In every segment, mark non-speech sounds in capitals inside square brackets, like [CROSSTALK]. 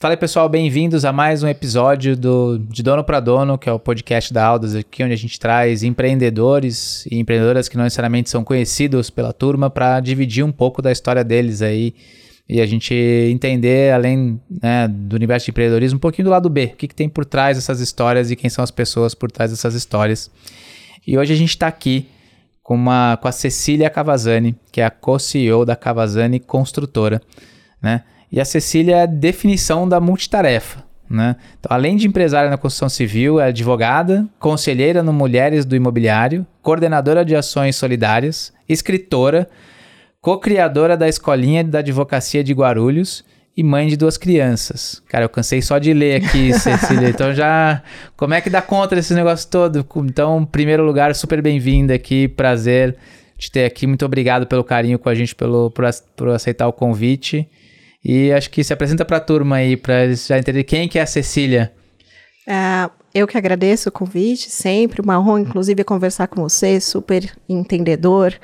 Fala aí, pessoal, bem-vindos a mais um episódio do De Dono para Dono, que é o podcast da Aldas aqui, onde a gente traz empreendedores e empreendedoras que não necessariamente são conhecidos pela turma para dividir um pouco da história deles aí e a gente entender, além né, do universo de empreendedorismo, um pouquinho do lado B, o que, que tem por trás dessas histórias e quem são as pessoas por trás dessas histórias. E hoje a gente está aqui com, uma, com a Cecília Cavazani, que é a co-CEO da Cavazani Construtora, né? E a Cecília é a definição da multitarefa. Né? Então, além de empresária na construção civil, é advogada, conselheira no Mulheres do Imobiliário, coordenadora de ações solidárias, escritora, co-criadora da Escolinha da Advocacia de Guarulhos e mãe de duas crianças. Cara, eu cansei só de ler aqui, [LAUGHS] Cecília. Então já. Como é que dá conta desse negócio todo? Então, em primeiro lugar, super bem-vinda aqui. Prazer te ter aqui. Muito obrigado pelo carinho com a gente, pelo, por, por aceitar o convite. E acho que se apresenta para a turma aí, para eles já entenderem quem que é a Cecília. É, eu que agradeço o convite, sempre uma honra, inclusive, conversar com você, super entendedor,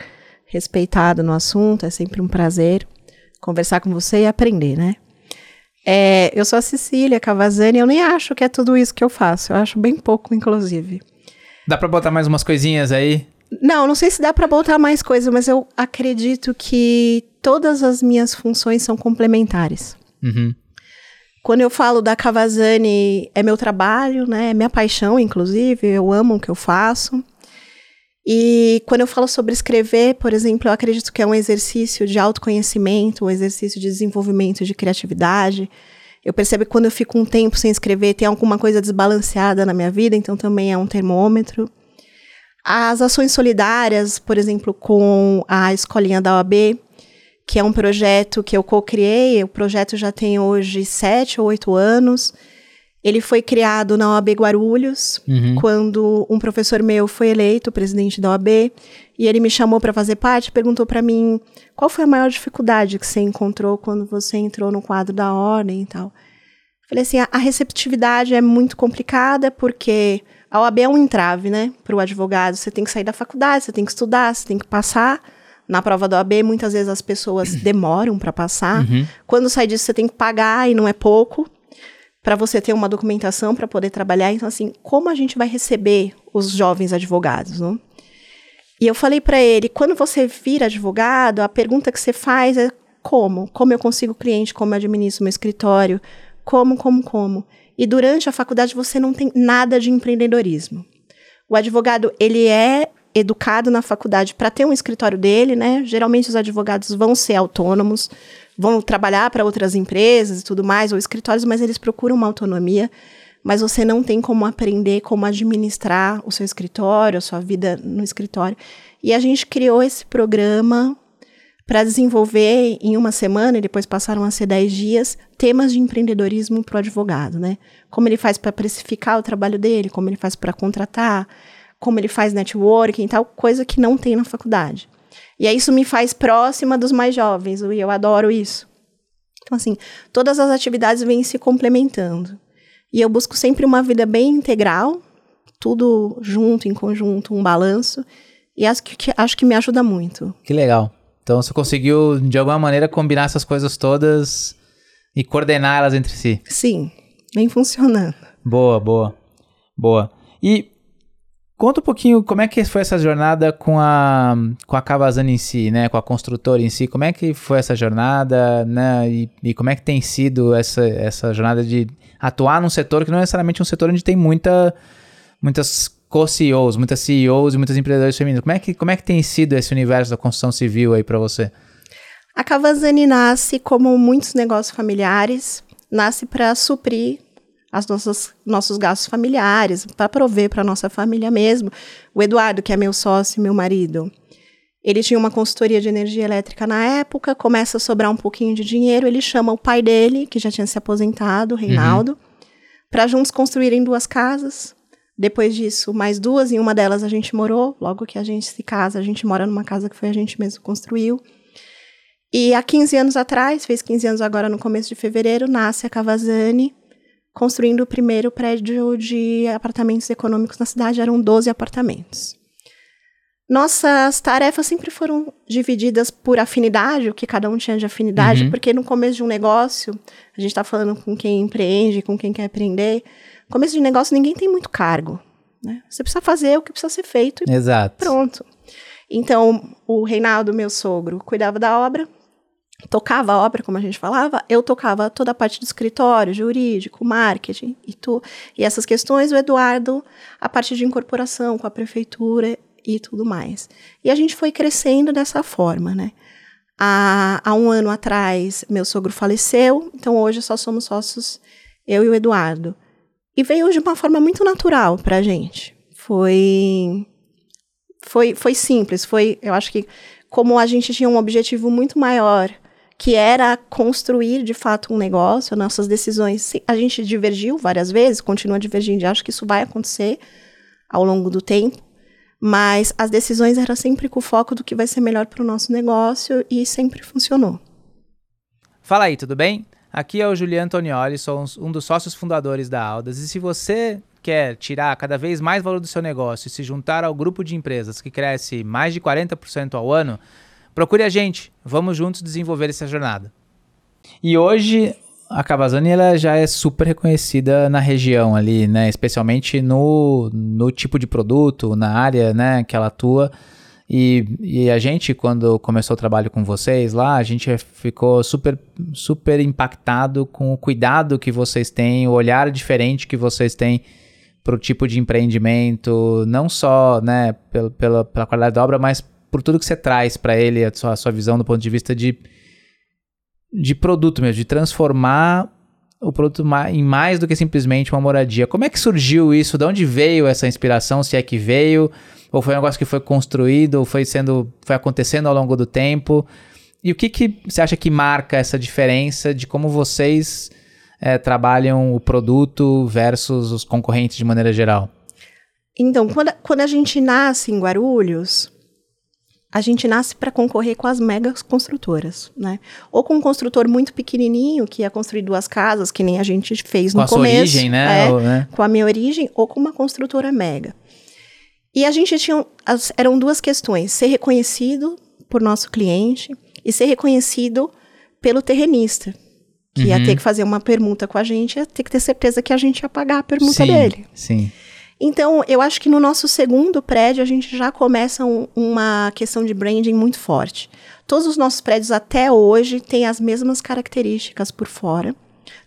respeitado no assunto, é sempre um prazer conversar com você e aprender, né? É, eu sou a Cecília Cavazani, eu nem acho que é tudo isso que eu faço, eu acho bem pouco, inclusive. Dá para botar mais umas coisinhas aí? Não, não sei se dá para botar mais coisas, mas eu acredito que todas as minhas funções são complementares. Uhum. Quando eu falo da Cavazani, é meu trabalho, né? É minha paixão, inclusive. Eu amo o que eu faço. E quando eu falo sobre escrever, por exemplo, eu acredito que é um exercício de autoconhecimento, um exercício de desenvolvimento de criatividade. Eu percebo que quando eu fico um tempo sem escrever, tem alguma coisa desbalanceada na minha vida, então também é um termômetro. As ações solidárias, por exemplo, com a escolinha da OAB, que é um projeto que eu co-criei. O projeto já tem hoje sete ou oito anos. Ele foi criado na OAB Guarulhos, uhum. quando um professor meu foi eleito presidente da OAB, e ele me chamou para fazer parte, perguntou para mim qual foi a maior dificuldade que você encontrou quando você entrou no quadro da ordem e tal. Falei assim, a, a receptividade é muito complicada porque a OAB é um entrave, né, para o advogado. Você tem que sair da faculdade, você tem que estudar, você tem que passar na prova da OAB, muitas vezes as pessoas [CLEARS THROAT] demoram para passar. Uhum. Quando sai disso, você tem que pagar e não é pouco para você ter uma documentação para poder trabalhar. Então, assim, como a gente vai receber os jovens advogados, não? E eu falei para ele, quando você vira advogado, a pergunta que você faz é como? Como eu consigo cliente? Como eu administro meu escritório? Como, como, como? E durante a faculdade você não tem nada de empreendedorismo. O advogado, ele é educado na faculdade para ter um escritório dele, né? Geralmente os advogados vão ser autônomos, vão trabalhar para outras empresas e tudo mais, ou escritórios, mas eles procuram uma autonomia. Mas você não tem como aprender como administrar o seu escritório, a sua vida no escritório. E a gente criou esse programa para desenvolver em uma semana, e depois passaram a ser dez dias, temas de empreendedorismo para o advogado, né? Como ele faz para precificar o trabalho dele, como ele faz para contratar, como ele faz networking e tal, coisa que não tem na faculdade. E aí isso me faz próxima dos mais jovens, e eu adoro isso. Então, assim, todas as atividades vêm se complementando. E eu busco sempre uma vida bem integral, tudo junto, em conjunto, um balanço, e acho que, acho que me ajuda muito. Que legal. Então você conseguiu, de alguma maneira, combinar essas coisas todas e coordenar elas entre si. Sim, vem funcionando. Boa, boa, boa. E Conta um pouquinho como é que foi essa jornada com a, com a Cavazana em si, né? Com a construtora em si. Como é que foi essa jornada, né? E, e como é que tem sido essa, essa jornada de atuar num setor que não é necessariamente um setor onde tem muita, muitas co-CEOs, muitas CEOs e muitas empreendedoras femininas. Como é, que, como é que tem sido esse universo da construção civil aí para você? A Cavazani nasce como muitos negócios familiares, nasce para suprir as nossas nossos gastos familiares, para prover para nossa família mesmo. O Eduardo, que é meu sócio, meu marido, ele tinha uma consultoria de energia elétrica na época, começa a sobrar um pouquinho de dinheiro, ele chama o pai dele, que já tinha se aposentado, Reinaldo, uhum. para juntos construírem duas casas. Depois disso, mais duas, em uma delas a gente morou. Logo que a gente se casa, a gente mora numa casa que foi a gente mesmo construiu. E há 15 anos atrás, fez 15 anos agora no começo de fevereiro, nasce a Cavazani, construindo o primeiro prédio de apartamentos econômicos na cidade, eram 12 apartamentos. Nossas tarefas sempre foram divididas por afinidade, o que cada um tinha de afinidade, uhum. porque no começo de um negócio, a gente está falando com quem empreende, com quem quer aprender. Começo de negócio, ninguém tem muito cargo. Né? Você precisa fazer o que precisa ser feito e Exato. pronto. Então, o Reinaldo, meu sogro, cuidava da obra, tocava a obra, como a gente falava, eu tocava toda a parte do escritório, jurídico, marketing e tu, e essas questões, o Eduardo, a parte de incorporação com a prefeitura e tudo mais. E a gente foi crescendo dessa forma, né? Há, há um ano atrás, meu sogro faleceu, então hoje só somos sócios, eu e o Eduardo. E veio de uma forma muito natural para a gente. Foi, foi, foi simples, foi, eu acho que como a gente tinha um objetivo muito maior, que era construir de fato um negócio, nossas decisões, a gente divergiu várias vezes, continua divergindo, acho que isso vai acontecer ao longo do tempo, mas as decisões eram sempre com o foco do que vai ser melhor para o nosso negócio e sempre funcionou. Fala aí, tudo bem? Aqui é o Juliano Antonioli, sou um dos sócios fundadores da Aldas. E se você quer tirar cada vez mais valor do seu negócio e se juntar ao grupo de empresas que cresce mais de 40% ao ano, procure a gente. Vamos juntos desenvolver essa jornada. E hoje a Cavazani ela já é super reconhecida na região ali, né? Especialmente no, no tipo de produto, na área, né, que ela atua. E, e a gente, quando começou o trabalho com vocês lá, a gente ficou super, super impactado com o cuidado que vocês têm, o olhar diferente que vocês têm para o tipo de empreendimento, não só né, pela, pela, pela qualidade da obra, mas por tudo que você traz para ele, a sua, a sua visão do ponto de vista de de produto mesmo, de transformar o produto em mais do que simplesmente uma moradia. Como é que surgiu isso? De onde veio essa inspiração? Se é que veio, ou foi um negócio que foi construído, ou foi sendo, foi acontecendo ao longo do tempo? E o que, que você acha que marca essa diferença de como vocês é, trabalham o produto versus os concorrentes de maneira geral? Então, quando, quando a gente nasce em Guarulhos, a gente nasce para concorrer com as megas construtoras, né? Ou com um construtor muito pequenininho que ia construir duas casas, que nem a gente fez no com começo. Com a origem, né? É, ou, né? Com a minha origem, ou com uma construtora mega. E a gente tinha, as, eram duas questões, ser reconhecido por nosso cliente e ser reconhecido pelo terrenista, que uhum. ia ter que fazer uma permuta com a gente, ia ter que ter certeza que a gente ia pagar a permuta sim, dele. Sim. Então, eu acho que no nosso segundo prédio a gente já começa um, uma questão de branding muito forte. Todos os nossos prédios até hoje têm as mesmas características por fora.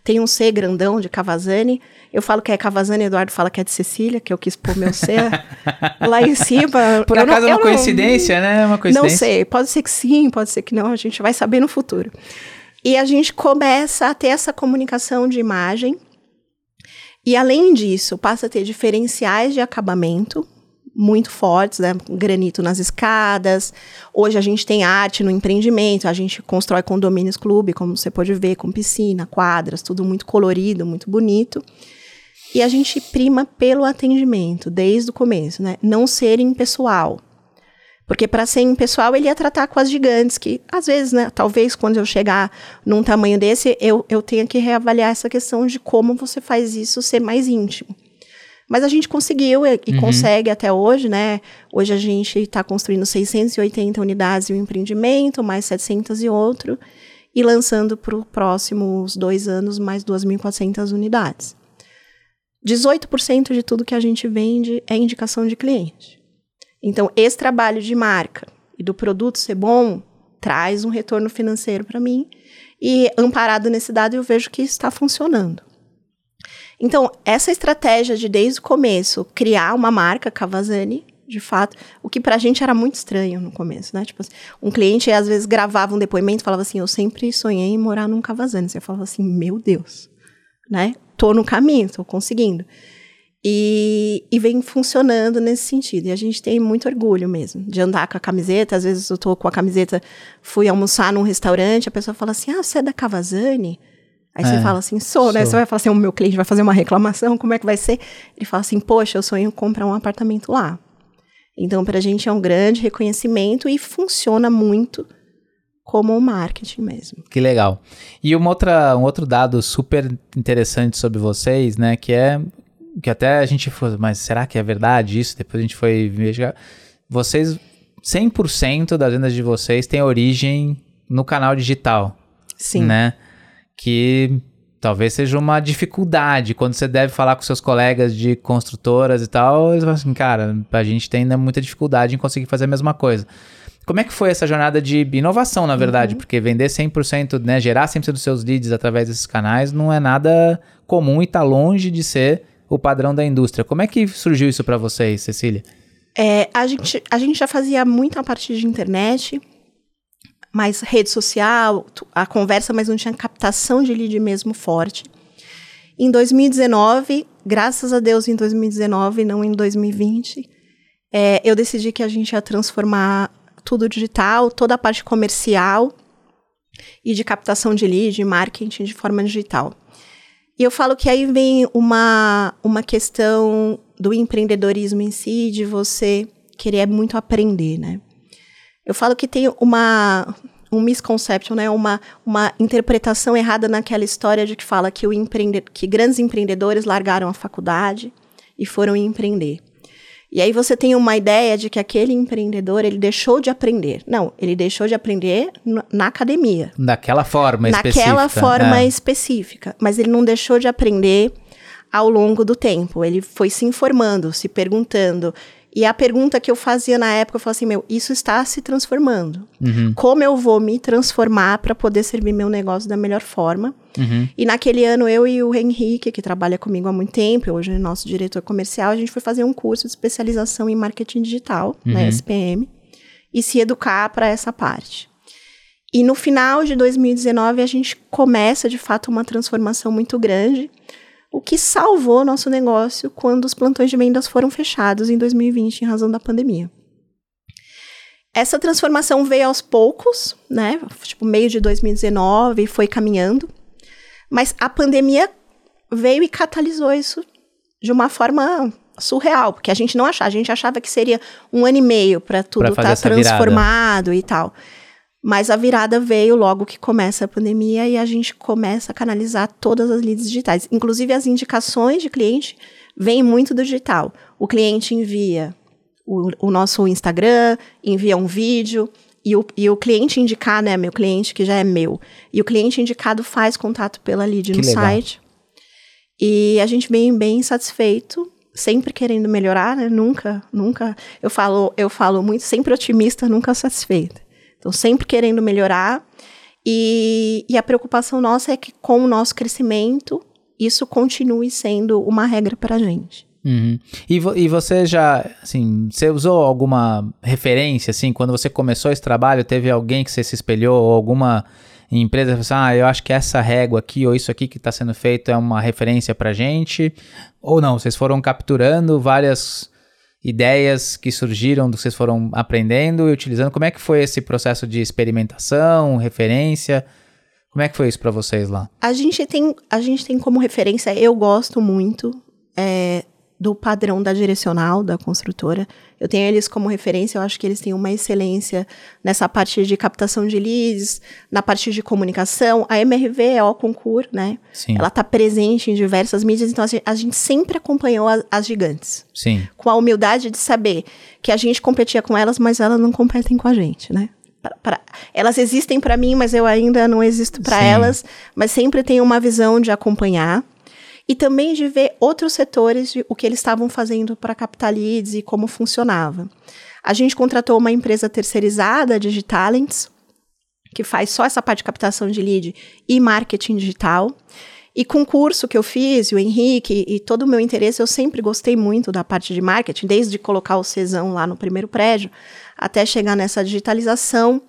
Tem um C grandão de Cavazani. Eu falo que é Cavazani, Eduardo fala que é de Cecília, que eu quis pôr meu C [LAUGHS] lá em cima. Por acaso é uma coincidência, não, né? É uma coincidência. Não sei, pode ser que sim, pode ser que não, a gente vai saber no futuro. E a gente começa a ter essa comunicação de imagem e além disso, passa a ter diferenciais de acabamento muito fortes, né? Granito nas escadas. Hoje a gente tem arte no empreendimento, a gente constrói condomínios clube, como você pode ver, com piscina, quadras, tudo muito colorido, muito bonito. E a gente prima pelo atendimento desde o começo, né? Não ser impessoal. Porque para ser impessoal, ele ia tratar com as gigantes, que às vezes, né, talvez quando eu chegar num tamanho desse, eu, eu tenha que reavaliar essa questão de como você faz isso ser mais íntimo. Mas a gente conseguiu e, e uhum. consegue até hoje, né? Hoje a gente está construindo 680 unidades em um empreendimento, mais 700 e outro, e lançando para os próximos dois anos mais 2.400 unidades. 18% de tudo que a gente vende é indicação de cliente. Então, esse trabalho de marca e do produto ser bom traz um retorno financeiro para mim. E amparado nesse dado, eu vejo que está funcionando. Então, essa estratégia de, desde o começo, criar uma marca Cavazani, de fato, o que para a gente era muito estranho no começo, né? Tipo assim, um cliente às vezes gravava um depoimento e falava assim: Eu sempre sonhei em morar num Cavazani. Você falava assim: Meu Deus, né? Tô no caminho, tô conseguindo. E, e, vem funcionando nesse sentido. E a gente tem muito orgulho mesmo de andar com a camiseta. Às vezes eu tô com a camiseta, fui almoçar num restaurante, a pessoa fala assim: Ah, você é da Cavazani? Aí é, você fala assim, sou, sou, né? Você vai falar assim, o meu cliente vai fazer uma reclamação, como é que vai ser? Ele fala assim, poxa, eu sonho comprar um apartamento lá. Então, para a gente é um grande reconhecimento e funciona muito como um marketing mesmo. Que legal. E uma outra, um outro dado super interessante sobre vocês, né, que é que até a gente foi, mas será que é verdade isso? Depois a gente foi investigar. Vocês 100% das vendas de vocês tem origem no canal digital. Sim. Né? Que talvez seja uma dificuldade quando você deve falar com seus colegas de construtoras e tal. Eles falam assim, cara, a gente tem ainda muita dificuldade em conseguir fazer a mesma coisa. Como é que foi essa jornada de inovação, na verdade? Uhum. Porque vender 100%, né, gerar 100% dos seus leads através desses canais não é nada comum e está longe de ser o padrão da indústria. Como é que surgiu isso para vocês, Cecília? É, a, gente, a gente já fazia muito a partir de internet, mais rede social, a conversa, mas não tinha captação de lead mesmo forte. Em 2019, graças a Deus em 2019, não em 2020, é, eu decidi que a gente ia transformar tudo digital, toda a parte comercial e de captação de lead, marketing de forma digital. E eu falo que aí vem uma, uma questão do empreendedorismo em si, de você querer muito aprender, né? Eu falo que tem uma um misconception, né? Uma, uma interpretação errada naquela história de que fala que, o empreende que grandes empreendedores largaram a faculdade e foram empreender. E aí você tem uma ideia de que aquele empreendedor, ele deixou de aprender. Não, ele deixou de aprender na academia. Daquela forma Naquela específica. Naquela forma é. específica. Mas ele não deixou de aprender ao longo do tempo. Ele foi se informando, se perguntando. E a pergunta que eu fazia na época, eu falava assim, meu, isso está se transformando. Uhum. Como eu vou me transformar para poder servir meu negócio da melhor forma? Uhum. E naquele ano, eu e o Henrique, que trabalha comigo há muito tempo, hoje é nosso diretor comercial, a gente foi fazer um curso de especialização em marketing digital, uhum. na SPM, e se educar para essa parte. E no final de 2019, a gente começa, de fato, uma transformação muito grande, o que salvou nosso negócio quando os plantões de vendas foram fechados em 2020 em razão da pandemia. Essa transformação veio aos poucos, né? Tipo, meio de 2019 foi caminhando. Mas a pandemia veio e catalisou isso de uma forma surreal, porque a gente não achava, a gente achava que seria um ano e meio para tudo estar tá transformado virada. e tal. Mas a virada veio logo que começa a pandemia e a gente começa a canalizar todas as leads digitais. Inclusive, as indicações de cliente vêm muito do digital. O cliente envia o, o nosso Instagram, envia um vídeo, e o, e o cliente indicar, né, meu cliente que já é meu, e o cliente indicado faz contato pela lead que no legal. site. E a gente bem, bem satisfeito, sempre querendo melhorar, né? Nunca, nunca. Eu falo, eu falo muito, sempre otimista, nunca satisfeita. Então, sempre querendo melhorar. E, e, a preocupação nossa é que, com o nosso crescimento, isso continue sendo uma regra para a gente. Uhum. E, vo e, você já, assim, você usou alguma referência, assim, quando você começou esse trabalho, teve alguém que você se espelhou, ou alguma empresa que você ah, eu acho que essa régua aqui, ou isso aqui que está sendo feito é uma referência para gente? Ou não, vocês foram capturando várias ideias que surgiram do que vocês foram aprendendo e utilizando. Como é que foi esse processo de experimentação, referência? Como é que foi isso para vocês lá? A gente tem, a gente tem como referência, eu gosto muito é, do padrão da direcional da construtora. Eu tenho eles como referência, eu acho que eles têm uma excelência nessa parte de captação de leads, na parte de comunicação. A MRV é o concurso, né? Sim. Ela está presente em diversas mídias, então a gente sempre acompanhou as, as gigantes. Sim. Com a humildade de saber que a gente competia com elas, mas elas não competem com a gente, né? Pra, pra, elas existem para mim, mas eu ainda não existo para elas, mas sempre tenho uma visão de acompanhar e também de ver outros setores, o que eles estavam fazendo para captar leads e como funcionava. A gente contratou uma empresa terceirizada, Digitalents, que faz só essa parte de captação de lead e marketing digital. E com o curso que eu fiz, o Henrique e todo o meu interesse, eu sempre gostei muito da parte de marketing, desde colocar o Cesão lá no primeiro prédio, até chegar nessa digitalização.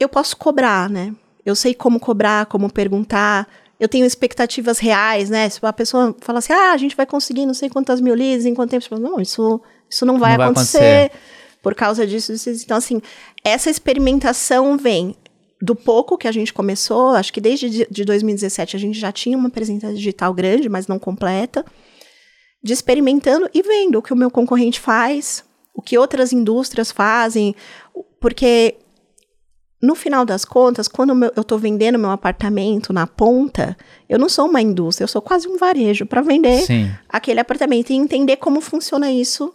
Eu posso cobrar, né? Eu sei como cobrar, como perguntar, eu tenho expectativas reais, né? Se a pessoa fala assim, ah, a gente vai conseguir não sei quantas mil leads em quanto tempo, falo, não, isso, isso não vai, não acontecer, vai acontecer por causa disso, disso. Então, assim, essa experimentação vem do pouco que a gente começou, acho que desde de 2017 a gente já tinha uma presença digital grande, mas não completa, de experimentando e vendo o que o meu concorrente faz, o que outras indústrias fazem, porque no final das contas, quando eu estou vendendo meu apartamento na ponta, eu não sou uma indústria, eu sou quase um varejo para vender Sim. aquele apartamento e entender como funciona isso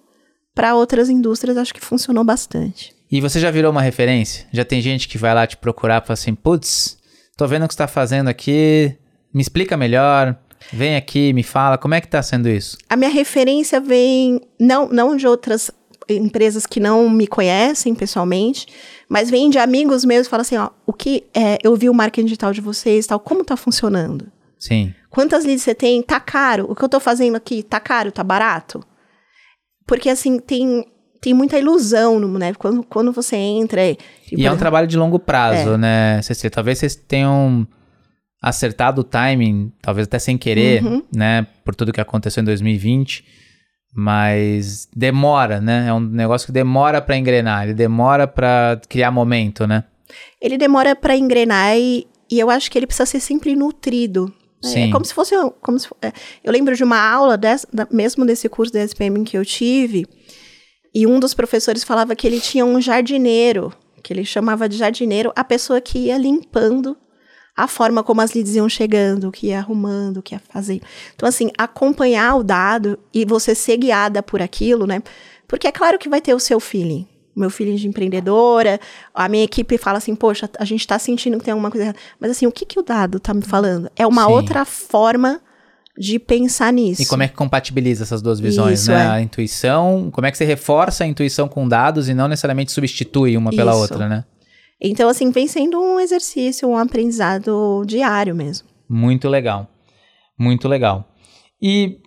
para outras indústrias, acho que funcionou bastante. E você já virou uma referência? Já tem gente que vai lá te procurar e fala assim, putz, tô vendo o que você tá fazendo aqui, me explica melhor, vem aqui, me fala, como é que tá sendo isso? A minha referência vem não, não de outras empresas que não me conhecem pessoalmente, mas vem de amigos meus e fala assim, ó, o que é, eu vi o marketing digital de vocês, tal, como tá funcionando? Sim. Quantas leads você tem? Tá caro. O que eu tô fazendo aqui, tá caro, tá barato? Porque assim, tem tem muita ilusão, né? Quando, quando você entra. E, e é um trabalho de longo prazo, é. né, Cecília? Talvez vocês tenham acertado o timing, talvez até sem querer, uhum. né? Por tudo que aconteceu em 2020. Mas demora, né? É um negócio que demora para engrenar, ele demora para criar momento, né? Ele demora para engrenar e, e eu acho que ele precisa ser sempre nutrido. É, Sim. É como se fosse. Como se, é, eu lembro de uma aula, dessa, mesmo desse curso da SPM que eu tive, e um dos professores falava que ele tinha um jardineiro, que ele chamava de jardineiro, a pessoa que ia limpando a forma como as leads iam chegando, que ia arrumando, que ia fazer. Então, assim, acompanhar o dado e você ser guiada por aquilo, né? Porque é claro que vai ter o seu feeling. O meu feeling de empreendedora, a minha equipe fala assim, poxa, a gente tá sentindo que tem alguma coisa errada. Mas assim, o que, que o dado tá me falando? É uma Sim. outra forma de pensar nisso. E como é que compatibiliza essas duas visões, Isso, né? É. A intuição, como é que você reforça a intuição com dados e não necessariamente substitui uma pela Isso. outra, né? Então, assim, vem sendo um exercício, um aprendizado diário mesmo. Muito legal. Muito legal. E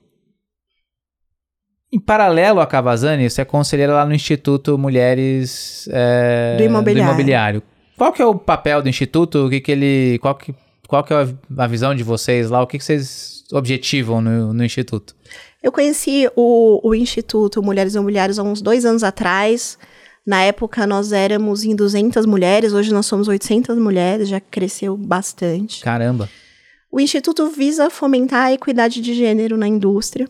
em paralelo a Cavazani, você é conselheira lá no Instituto Mulheres é, do, Imobiliário. do, Imobiliário. Qual que é o papel do Instituto? O que, que ele. Qual que, qual que é a visão de vocês lá? O que, que vocês objetivam no, no Instituto? Eu conheci o, o Instituto Mulheres Imobiliárias há uns dois anos atrás. Na época nós éramos em 200 mulheres, hoje nós somos 800 mulheres, já cresceu bastante. Caramba! O Instituto visa fomentar a equidade de gênero na indústria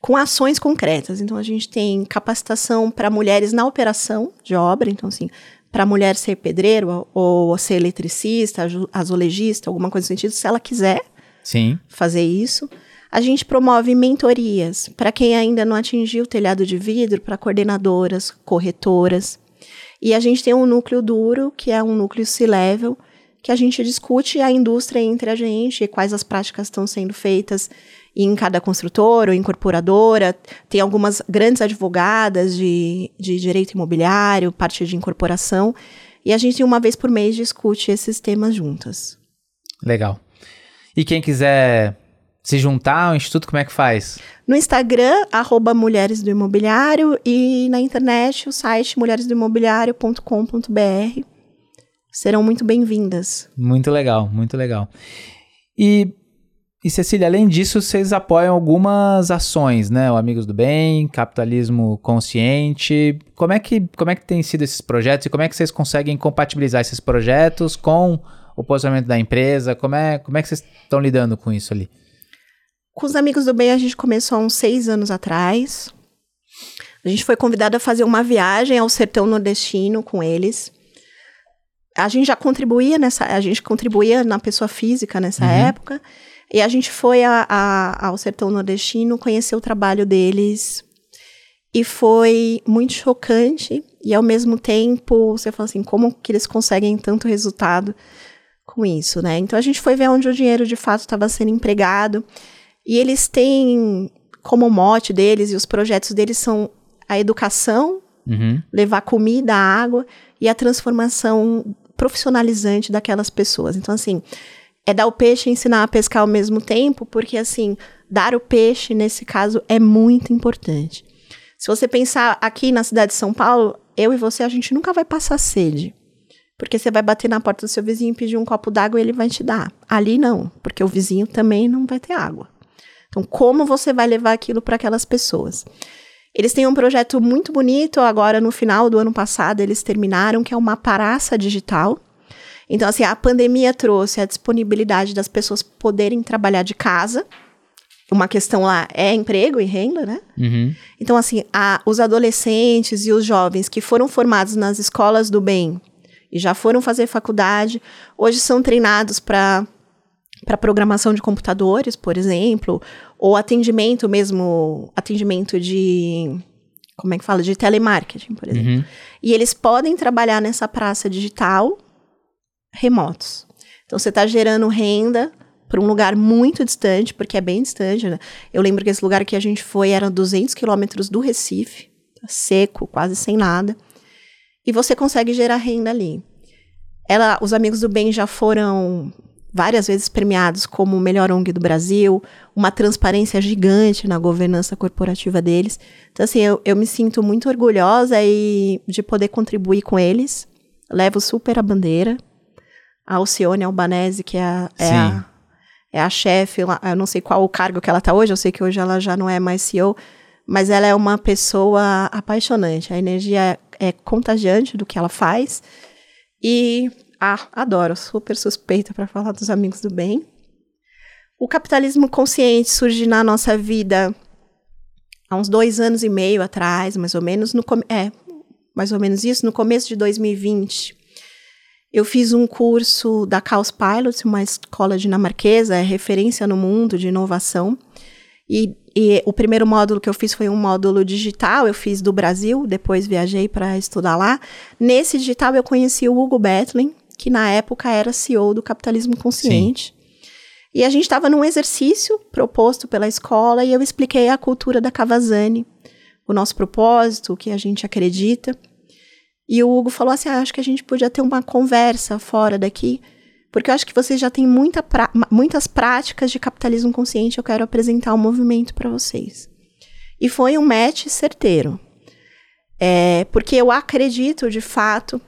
com ações concretas. Então a gente tem capacitação para mulheres na operação de obra, então assim, para a mulher ser pedreiro ou ser eletricista, azulejista, alguma coisa nesse sentido, se ela quiser Sim. fazer isso. A gente promove mentorias para quem ainda não atingiu o telhado de vidro, para coordenadoras, corretoras. E a gente tem um núcleo duro, que é um núcleo C-level, que a gente discute a indústria entre a gente, quais as práticas estão sendo feitas em cada construtora ou incorporadora. Tem algumas grandes advogadas de, de direito imobiliário, parte de incorporação. E a gente, uma vez por mês, discute esses temas juntas. Legal. E quem quiser se juntar ao Instituto, como é que faz? No Instagram, arroba Mulheres do Imobiliário e na internet, o site mulheresdoimobiliário.com.br. Serão muito bem-vindas. Muito legal, muito legal. E, e, Cecília, além disso, vocês apoiam algumas ações, né? O Amigos do Bem, Capitalismo Consciente. Como é que, como é que tem sido esses projetos e como é que vocês conseguem compatibilizar esses projetos com o posicionamento da empresa? Como é, como é que vocês estão lidando com isso ali? Com os Amigos do Bem, a gente começou há uns seis anos atrás. A gente foi convidado a fazer uma viagem ao sertão nordestino com eles. A gente já contribuía nessa, a gente contribuía na pessoa física nessa uhum. época. E a gente foi a, a, ao sertão nordestino conhecer o trabalho deles. E foi muito chocante. E ao mesmo tempo, você fala assim, como que eles conseguem tanto resultado com isso, né? Então a gente foi ver onde o dinheiro de fato estava sendo empregado. E eles têm como mote deles e os projetos deles são a educação, uhum. levar comida, água e a transformação profissionalizante daquelas pessoas. Então, assim, é dar o peixe e ensinar a pescar ao mesmo tempo, porque, assim, dar o peixe, nesse caso, é muito importante. Se você pensar aqui na cidade de São Paulo, eu e você, a gente nunca vai passar sede. Porque você vai bater na porta do seu vizinho e pedir um copo d'água e ele vai te dar. Ali não, porque o vizinho também não vai ter água. Então, como você vai levar aquilo para aquelas pessoas? Eles têm um projeto muito bonito, agora no final do ano passado eles terminaram, que é uma paraça digital. Então, assim, a pandemia trouxe a disponibilidade das pessoas poderem trabalhar de casa. Uma questão lá é emprego e renda, né? Uhum. Então, assim, a, os adolescentes e os jovens que foram formados nas escolas do bem e já foram fazer faculdade, hoje são treinados para para programação de computadores, por exemplo, ou atendimento mesmo, atendimento de como é que fala? De telemarketing, por exemplo. Uhum. E eles podem trabalhar nessa praça digital remotos. Então você está gerando renda para um lugar muito distante, porque é bem distante. Né? Eu lembro que esse lugar que a gente foi era 200 quilômetros do Recife, tá seco, quase sem nada. E você consegue gerar renda ali. Ela, os amigos do bem já foram várias vezes premiados como o melhor ONG do Brasil, uma transparência gigante na governança corporativa deles. Então, assim, eu, eu me sinto muito orgulhosa e de poder contribuir com eles. Levo super a bandeira. A Alcione Albanese, que é a, é a, é a chefe, eu não sei qual o cargo que ela está hoje, eu sei que hoje ela já não é mais CEO, mas ela é uma pessoa apaixonante. A energia é contagiante do que ela faz. E ah, adoro, super suspeita para falar dos amigos do bem. O capitalismo consciente surge na nossa vida há uns dois anos e meio atrás, mais ou menos, no é, mais ou menos isso, no começo de 2020. Eu fiz um curso da Caos Pilots, uma escola dinamarquesa, é referência no mundo de inovação. E, e, o primeiro módulo que eu fiz foi um módulo digital, eu fiz do Brasil, depois viajei para estudar lá. Nesse digital eu conheci o Hugo Betlin, que na época era CEO do Capitalismo Consciente. Sim. E a gente estava num exercício proposto pela escola e eu expliquei a cultura da Cavazani, o nosso propósito, o que a gente acredita. E o Hugo falou assim: ah, acho que a gente podia ter uma conversa fora daqui, porque eu acho que vocês já têm muita muitas práticas de capitalismo consciente. Eu quero apresentar o um movimento para vocês. E foi um match certeiro. É, porque eu acredito, de fato,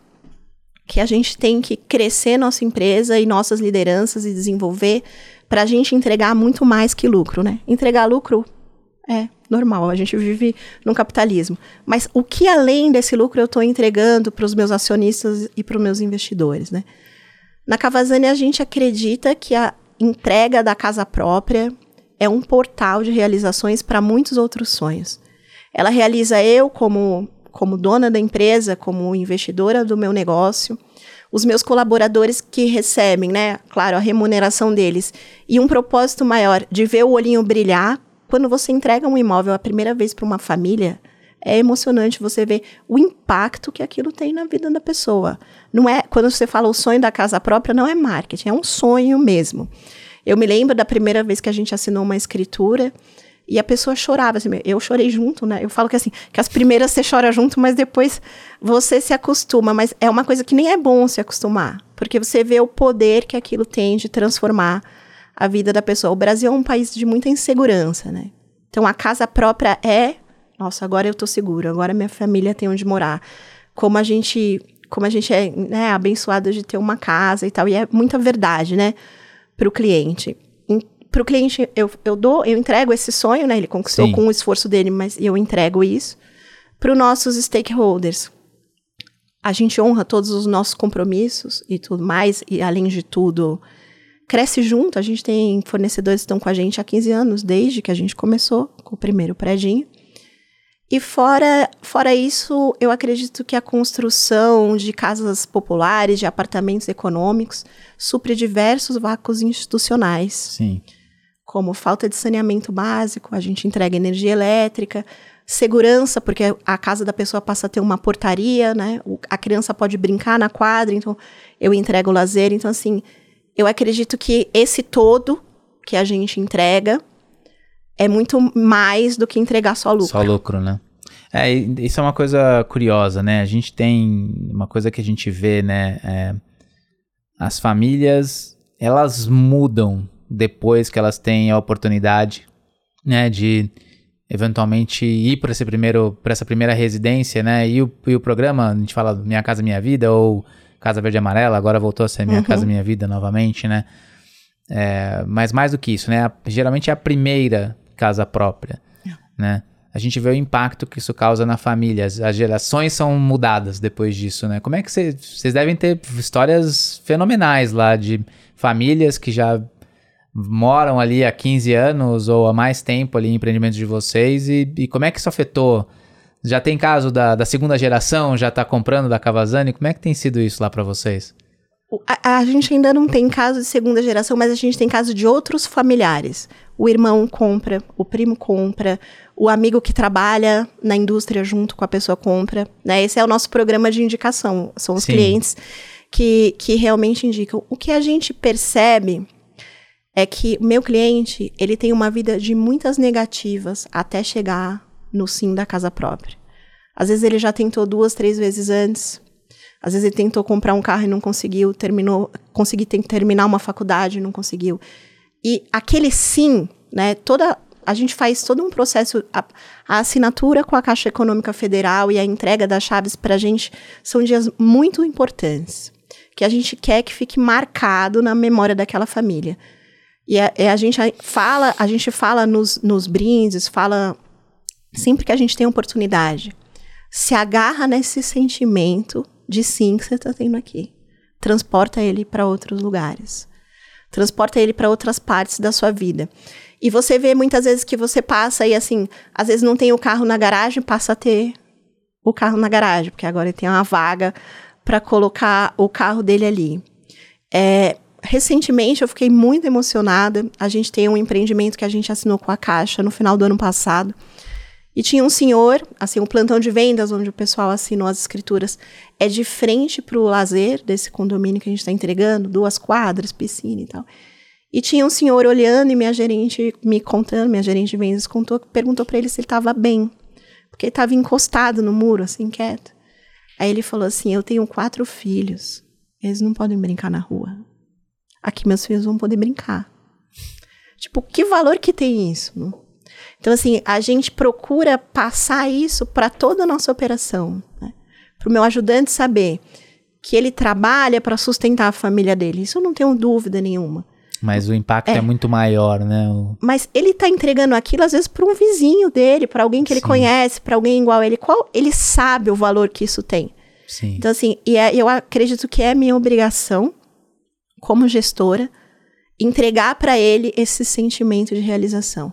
que a gente tem que crescer nossa empresa e nossas lideranças e desenvolver para a gente entregar muito mais que lucro, né? Entregar lucro é normal, a gente vive no capitalismo. Mas o que além desse lucro eu estou entregando para os meus acionistas e para os meus investidores, né? Na Cavazani a gente acredita que a entrega da casa própria é um portal de realizações para muitos outros sonhos. Ela realiza eu como como dona da empresa, como investidora do meu negócio, os meus colaboradores que recebem, né, claro, a remuneração deles e um propósito maior de ver o olhinho brilhar quando você entrega um imóvel a primeira vez para uma família, é emocionante você ver o impacto que aquilo tem na vida da pessoa. Não é quando você fala o sonho da casa própria, não é marketing, é um sonho mesmo. Eu me lembro da primeira vez que a gente assinou uma escritura e a pessoa chorava, assim, eu chorei junto, né? Eu falo que assim, que as primeiras você chora junto, mas depois você se acostuma. Mas é uma coisa que nem é bom se acostumar, porque você vê o poder que aquilo tem de transformar a vida da pessoa. O Brasil é um país de muita insegurança, né? Então a casa própria é, nossa, agora eu tô seguro, agora minha família tem onde morar. Como a gente, como a gente é né, abençoado de ter uma casa e tal, e é muita verdade, né, para o cliente para o cliente, eu, eu dou, eu entrego esse sonho, né? Ele conquistou Sim. com o esforço dele, mas eu entrego isso. Para os nossos stakeholders, a gente honra todos os nossos compromissos e tudo mais, e além de tudo, cresce junto. A gente tem fornecedores que estão com a gente há 15 anos, desde que a gente começou com o primeiro prédio. E fora, fora isso, eu acredito que a construção de casas populares, de apartamentos econômicos, supre diversos vácuos institucionais. Sim como falta de saneamento básico, a gente entrega energia elétrica, segurança, porque a casa da pessoa passa a ter uma portaria, né? A criança pode brincar na quadra, então eu entrego lazer. Então, assim, eu acredito que esse todo que a gente entrega é muito mais do que entregar só lucro. Só lucro, né? É, isso é uma coisa curiosa, né? A gente tem uma coisa que a gente vê, né? É, as famílias, elas mudam depois que elas têm a oportunidade, né, de eventualmente ir para esse primeiro para essa primeira residência, né? E o, e o programa, a gente fala Minha Casa Minha Vida ou Casa Verde Amarela, agora voltou a ser Minha uhum. Casa Minha Vida novamente, né? É, mas mais do que isso, né? Geralmente é a primeira casa própria, é. né? A gente vê o impacto que isso causa na família. As, as gerações são mudadas depois disso, né? Como é que vocês devem ter histórias fenomenais lá de famílias que já moram ali há 15 anos ou há mais tempo ali em empreendimentos de vocês e, e como é que isso afetou? Já tem caso da, da segunda geração, já está comprando da Cavazani? Como é que tem sido isso lá para vocês? A, a, gente ainda não tem caso de segunda geração, mas a gente tem caso de outros familiares. o irmão compra, o primo compra, o amigo que trabalha na indústria junto com a pessoa compra. Né? Esse é o nosso programa de indicação. São os Sim. clientes que, que realmente indicam. O que a gente percebe é que meu cliente ele tem uma vida de muitas negativas até chegar no sim da casa própria. Às vezes ele já tentou duas, três vezes antes. Às vezes ele tentou comprar um carro e não conseguiu, terminou, conseguir terminar uma faculdade e não conseguiu. E aquele sim, né, toda a gente faz todo um processo, a, a, assinatura com a Caixa Econômica Federal e a entrega das chaves para a gente são dias muito importantes, que a gente quer que fique marcado na memória daquela família. E a, a gente fala, a gente fala nos, nos brindes, fala sempre que a gente tem oportunidade, se agarra nesse sentimento de sim que você está tendo aqui. Transporta ele para outros lugares. Transporta ele para outras partes da sua vida. E você vê muitas vezes que você passa e assim, às vezes não tem o carro na garagem, passa a ter o carro na garagem, porque agora ele tem uma vaga para colocar o carro dele ali. É, recentemente eu fiquei muito emocionada. A gente tem um empreendimento que a gente assinou com a Caixa no final do ano passado. E tinha um senhor, assim, um plantão de vendas, onde o pessoal assinou as escrituras, é de frente para o lazer desse condomínio que a gente está entregando, duas quadras, piscina e tal. E tinha um senhor olhando e minha gerente me contando, minha gerente de vendas contou, perguntou para ele se ele estava bem, porque ele estava encostado no muro, assim, quieto. Aí ele falou assim: Eu tenho quatro filhos, eles não podem brincar na rua. Aqui meus filhos vão poder brincar. Tipo, que valor que tem isso? Não? Então, assim, a gente procura passar isso para toda a nossa operação. Né? Para o meu ajudante saber que ele trabalha para sustentar a família dele. Isso eu não tenho dúvida nenhuma. Mas o impacto é, é muito maior, né? O... Mas ele está entregando aquilo, às vezes, para um vizinho dele, para alguém que ele Sim. conhece, para alguém igual a ele. Qual, ele sabe o valor que isso tem. Sim. Então, assim, e é, eu acredito que é minha obrigação, como gestora, entregar para ele esse sentimento de realização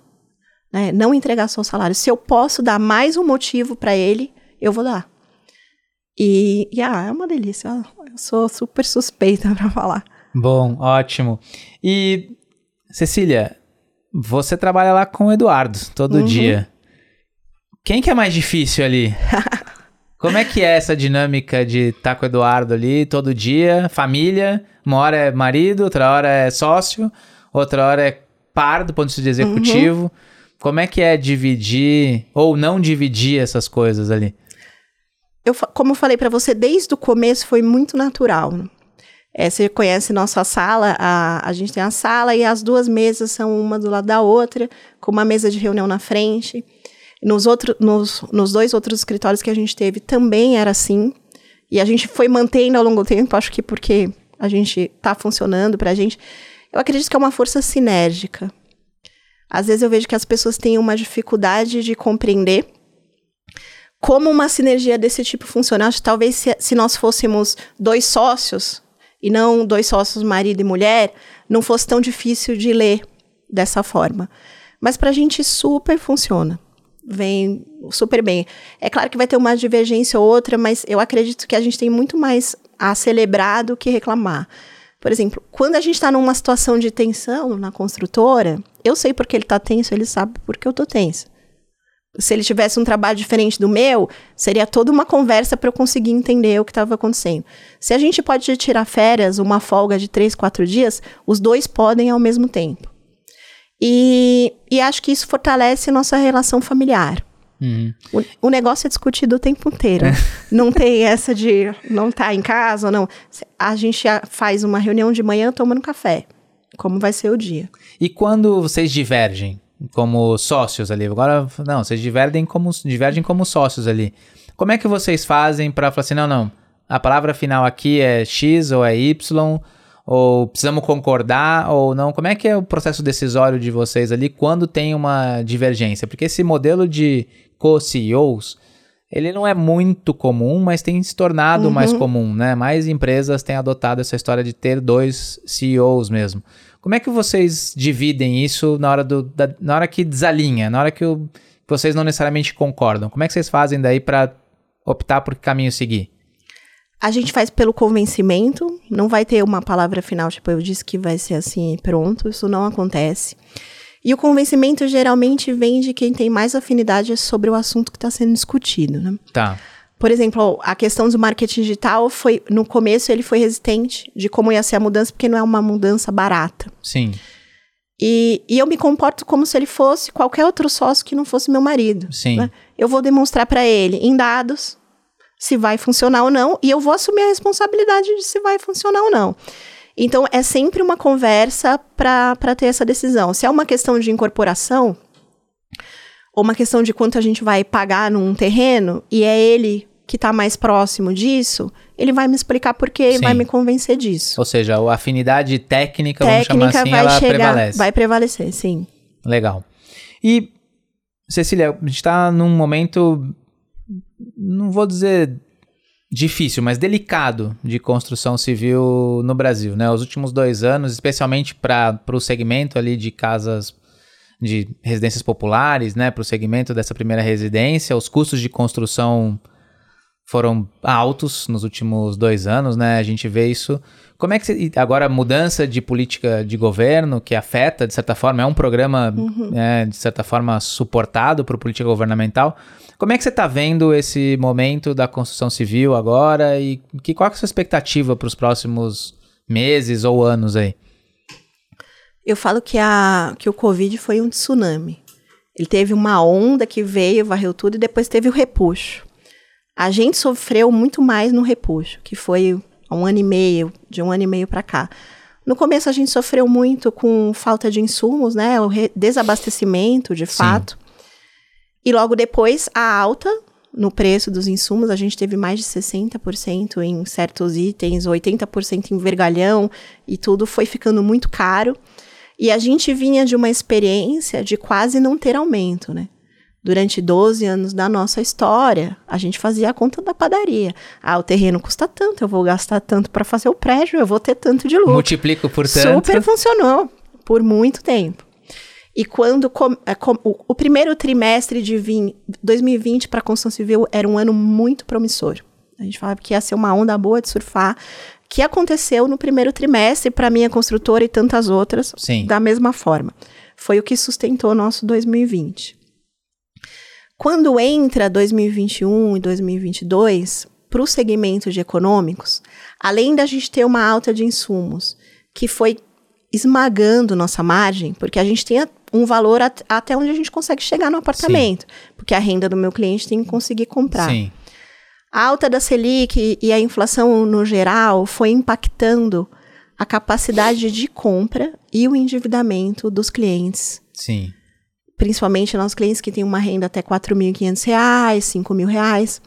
né? Não entregar só o salário. Se eu posso dar mais um motivo para ele, eu vou dar. E, e ah, é uma delícia. Eu sou super suspeita para falar. Bom, ótimo. E Cecília, você trabalha lá com o Eduardo todo uhum. dia. Quem que é mais difícil ali? [LAUGHS] Como é que é essa dinâmica de estar tá com o Eduardo ali todo dia, família? Uma hora é marido, outra hora é sócio, outra hora é par do ponto de vista executivo. Uhum. Como é que é dividir ou não dividir essas coisas ali? Eu, como eu falei para você, desde o começo foi muito natural. É, você conhece nossa sala, a, a gente tem a sala e as duas mesas são uma do lado da outra, com uma mesa de reunião na frente. Nos, outro, nos, nos dois outros escritórios que a gente teve também era assim. E a gente foi mantendo ao longo do tempo, acho que porque a gente está funcionando para a gente. Eu acredito que é uma força sinérgica. Às vezes eu vejo que as pessoas têm uma dificuldade de compreender como uma sinergia desse tipo funciona. Acho que talvez se, se nós fôssemos dois sócios, e não dois sócios marido e mulher, não fosse tão difícil de ler dessa forma. Mas para a gente super funciona. Vem super bem. É claro que vai ter uma divergência ou outra, mas eu acredito que a gente tem muito mais a celebrar do que reclamar. Por exemplo, quando a gente está numa situação de tensão na construtora, eu sei porque ele está tenso, ele sabe porque eu estou tensa. Se ele tivesse um trabalho diferente do meu, seria toda uma conversa para eu conseguir entender o que estava acontecendo. Se a gente pode tirar férias, uma folga de três, quatro dias, os dois podem ao mesmo tempo. E, e acho que isso fortalece nossa relação familiar. Uhum. O, o, negócio é discutido o tempo inteiro. É. [LAUGHS] Não tem essa de não estar tá em casa ou não. A gente faz uma reunião de manhã tomando café. Como vai ser o dia. E quando vocês divergem como sócios ali? Agora, não, vocês divergem como, divergem como sócios ali. Como é que vocês fazem para falar assim, não, não, a palavra final aqui é X ou é Y, ou precisamos concordar ou não? Como é que é o processo decisório de vocês ali quando tem uma divergência? Porque esse modelo de co-CEOs, ele não é muito comum, mas tem se tornado uhum. mais comum, né? Mais empresas têm adotado essa história de ter dois CEOs mesmo. Como é que vocês dividem isso na hora, do, da, na hora que desalinha, na hora que, o, que vocês não necessariamente concordam? Como é que vocês fazem daí para optar por que caminho seguir? A gente faz pelo convencimento, não vai ter uma palavra final, tipo, eu disse que vai ser assim, pronto, isso não acontece. E o convencimento geralmente vem de quem tem mais afinidade sobre o assunto que está sendo discutido, né? Tá. Por exemplo, a questão do marketing digital foi, no começo, ele foi resistente de como ia ser a mudança, porque não é uma mudança barata. Sim. E, e eu me comporto como se ele fosse qualquer outro sócio que não fosse meu marido. Sim. né? Eu vou demonstrar para ele em dados se vai funcionar ou não, e eu vou assumir a responsabilidade de se vai funcionar ou não. Então, é sempre uma conversa para ter essa decisão. Se é uma questão de incorporação, ou uma questão de quanto a gente vai pagar num terreno, e é ele que está mais próximo disso, ele vai me explicar por e Sim. vai me convencer disso. Ou seja, a afinidade técnica, vamos chamar Técnica assim, vai ela chegar, prevalece. vai prevalecer, sim. Legal. E, Cecília, a gente está num momento, não vou dizer difícil, mas delicado de construção civil no Brasil, né? Os últimos dois anos, especialmente para o segmento ali de casas de residências populares, né? Para o segmento dessa primeira residência, os custos de construção foram altos nos últimos dois anos, né? A gente vê isso. Como é que você, agora a mudança de política de governo que afeta de certa forma é um programa né, de certa forma suportado por política governamental. Como é que você está vendo esse momento da construção civil agora e que qual é a sua expectativa para os próximos meses ou anos aí? Eu falo que, a, que o Covid foi um tsunami. Ele teve uma onda que veio, varreu tudo, e depois teve o repuxo. A gente sofreu muito mais no repuxo, que foi há um ano e meio, de um ano e meio para cá. No começo a gente sofreu muito com falta de insumos, né? O desabastecimento, de Sim. fato. E logo depois a alta no preço dos insumos, a gente teve mais de 60% em certos itens, 80% em vergalhão, e tudo foi ficando muito caro. E a gente vinha de uma experiência de quase não ter aumento, né? Durante 12 anos da nossa história, a gente fazia a conta da padaria. Ah, o terreno custa tanto, eu vou gastar tanto para fazer o prédio, eu vou ter tanto de lucro. Multiplico por tanto. Super funcionou por muito tempo. E quando com- é, com- o, o primeiro trimestre de vim- 2020 para a construção civil era um ano muito promissor. A gente falava que ia ser uma onda boa de surfar, que aconteceu no primeiro trimestre para minha construtora e tantas outras Sim. da mesma forma. Foi o que sustentou o nosso 2020. Quando entra 2021 e 2022, para o segmento de econômicos, além da gente ter uma alta de insumos, que foi esmagando nossa margem, porque a gente tem um valor at- até onde a gente consegue chegar no apartamento, porque a renda do meu cliente tem que conseguir comprar. Sim. A alta da Selic e a inflação no geral foi impactando a capacidade de compra e o endividamento dos clientes Sim. Principalmente nossos clientes que têm uma renda até R$ 4.500, 5 mil reais.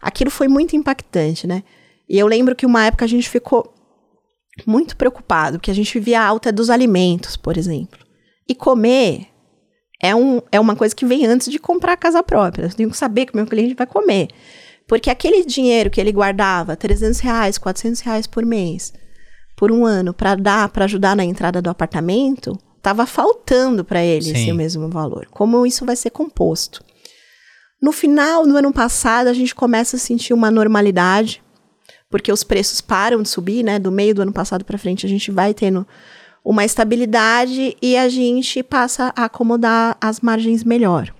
Aquilo foi muito impactante, né? E eu lembro que uma época a gente ficou muito preocupado, porque a gente via a alta dos alimentos, por exemplo. E comer é, um, é uma coisa que vem antes de comprar a casa própria. Eu tenho que saber que o meu cliente vai comer. Porque aquele dinheiro que ele guardava, 300 reais, 400 reais por mês, por um ano, para dar, para ajudar na entrada do apartamento, estava faltando para ele Sim. esse mesmo valor. Como isso vai ser composto? No final do ano passado, a gente começa a sentir uma normalidade, porque os preços param de subir, né? Do meio do ano passado para frente, a gente vai tendo uma estabilidade e a gente passa a acomodar as margens melhor.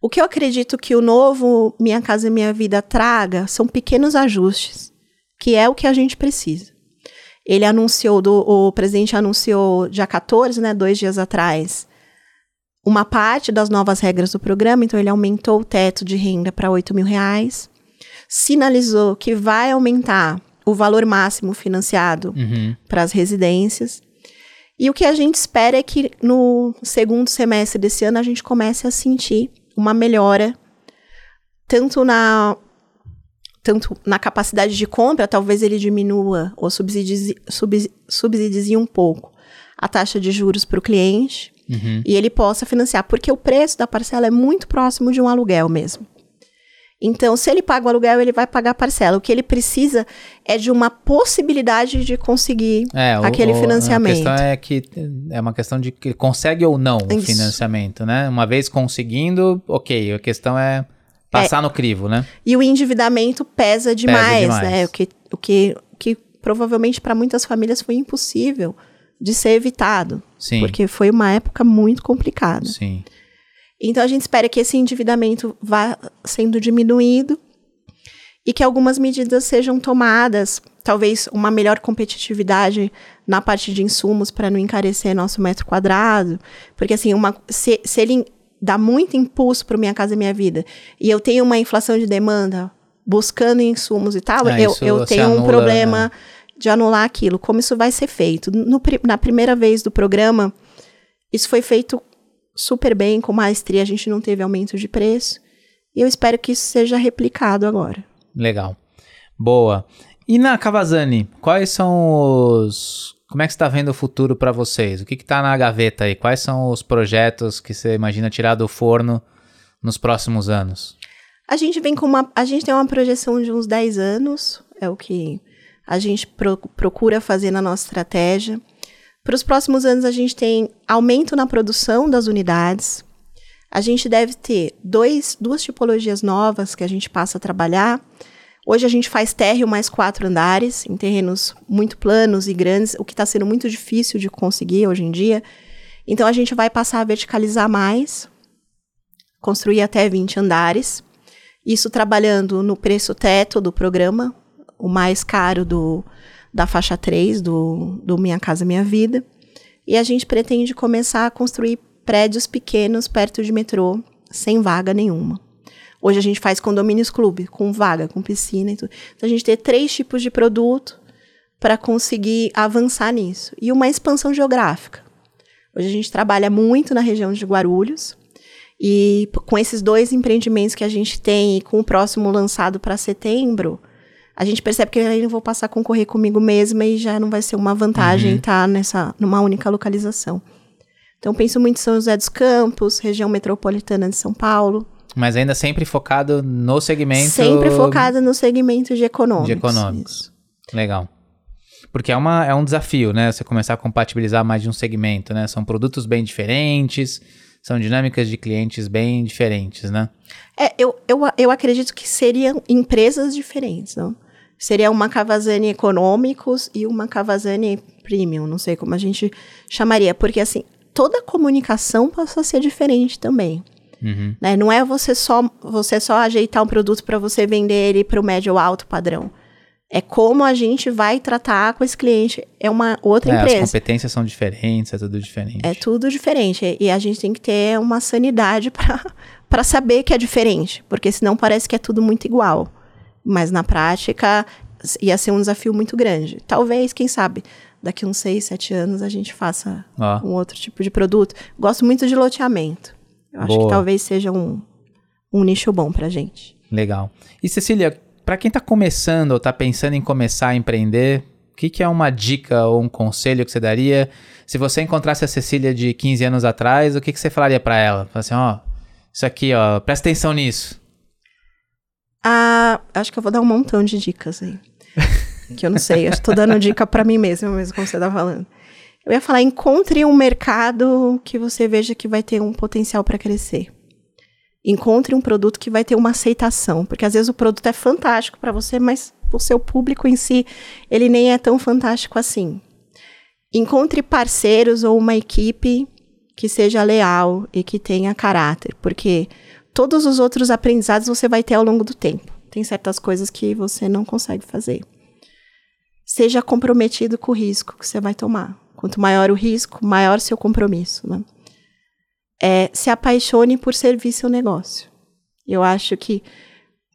O que eu acredito que o novo Minha Casa Minha Vida traga são pequenos ajustes, que é o que a gente precisa. Ele anunciou, do, o presidente anunciou dia 14, né, dois dias atrás, uma parte das novas regras do programa, então ele aumentou o teto de renda para 8 mil reais, sinalizou que vai aumentar o valor máximo financiado Uhum. para as residências. E o que a gente espera é que no segundo semestre desse ano a gente comece a sentir uma melhora tanto na tanto na capacidade de compra, talvez ele diminua ou subsidie, subs- subsidie um pouco a taxa de juros para o cliente Uhum. e ele possa financiar, porque o preço da parcela é muito próximo de um aluguel mesmo. Então, se ele paga o aluguel, ele vai pagar a parcela. O que ele precisa é de uma possibilidade de conseguir É, o- aquele o- financiamento. A questão é que é uma questão de que ele consegue ou não o Isso. financiamento, né? Uma vez conseguindo, ok. A questão é passar no crivo, né? E o endividamento pesa demais, demais. né? O que, o que, o que provavelmente para muitas famílias foi impossível de ser evitado. Sim. Porque foi uma época muito complicada. Sim. Então a gente espera que esse endividamento vá sendo diminuído e que algumas medidas sejam tomadas, talvez uma melhor competitividade na parte de insumos para não encarecer nosso metro quadrado, porque assim, uma, se, se ele dá muito impulso para minha casa e minha vida e eu tenho uma inflação de demanda buscando insumos e tal, Ah, eu, eu tenho um anula, problema né? de anular aquilo. Como isso vai ser feito? No na primeira vez do programa, isso foi feito super bem, com maestria, a gente não teve aumento de preço. E eu espero que isso seja replicado agora. Legal. Boa. E na Cavazani, quais são os. Como é que você está vendo o futuro para vocês? O que está na gaveta aí? Quais são os projetos que você imagina tirar do forno nos próximos anos? A gente vem com uma. A gente tem uma projeção de uns 10 anos, é o que a gente pro- procura fazer na nossa estratégia. Para os próximos anos, a gente tem aumento na produção das unidades. A gente deve ter dois, duas tipologias novas que a gente passa a trabalhar. Hoje a gente faz térreo mais quatro andares, em terrenos muito planos e grandes, o que está sendo muito difícil de conseguir hoje em dia. Então a gente vai passar a verticalizar mais, construir até 20 andares. Isso trabalhando no preço teto do programa, o mais caro do, da faixa 3 do, do Minha Casa Minha Vida. E a gente pretende começar a construir prédios pequenos perto de metrô, sem vaga nenhuma. Hoje a gente faz condomínios clube, com vaga, com piscina e tudo. Então a gente tem três tipos de produto para conseguir avançar nisso. E uma expansão geográfica. Hoje a gente trabalha muito na região de Guarulhos. E com esses dois empreendimentos que a gente tem e com o próximo lançado para setembro, a gente percebe que aí eu vou passar a concorrer comigo mesma e já não vai ser uma vantagem estar nessa numa única localização. Então penso muito em São José dos Campos, região metropolitana de São Paulo, Mas ainda sempre focado no segmento. sempre focada no segmento de econômicos. de econômicos. Legal. Porque é, uma, é um desafio, né? Você começar a compatibilizar mais de um segmento, né? São produtos bem diferentes, são dinâmicas de clientes bem diferentes, né? É, eu, eu, eu acredito que seriam empresas diferentes, não? Seria uma Cavazani Econômicos e uma Cavazani Premium, não sei como a gente chamaria, porque assim, toda comunicação passa a ser diferente também. Uhum. Né? Não é você só, você só ajeitar um produto para você vender ele para o médio ou alto padrão. É como a gente vai tratar com esse cliente. É uma outra É, as empresa. competências são diferentes, é tudo diferente. É tudo diferente. E a gente tem que ter uma sanidade [LAUGHS] para saber que é diferente. Porque senão parece que é tudo muito igual. Mas na prática ia ser um desafio muito grande. Talvez, quem sabe, daqui uns seis, sete anos a gente faça um outro tipo de produto. Gosto muito de loteamento. Eu acho Boa. que talvez seja um, um nicho bom pra gente. Legal. E Cecília, para quem está começando ou está pensando em começar a empreender, o que, que é uma dica ou um conselho que você daria? Se você encontrasse a Cecília de 15 anos atrás, o que, que você falaria para ela? Fala assim, ó, isso aqui, ó, presta atenção nisso. Ah, acho que eu vou dar um montão de dicas aí. [LAUGHS] que eu não sei, que tô dando dica pra mim mesma, mesmo como você tá falando. Eu ia falar, encontre um mercado que você veja que vai ter um potencial para crescer. Encontre um produto que vai ter uma aceitação, porque às vezes o produto é fantástico para você, mas o seu público em si, ele nem é tão fantástico assim. Encontre parceiros ou uma equipe que seja leal e que tenha caráter, porque todos os outros aprendizados você vai ter ao longo do tempo. Tem certas coisas que você não consegue fazer. Seja comprometido com o risco que você vai tomar. Quanto maior o risco, maior seu compromisso. Né? É, se apaixone por servir seu negócio. Eu acho que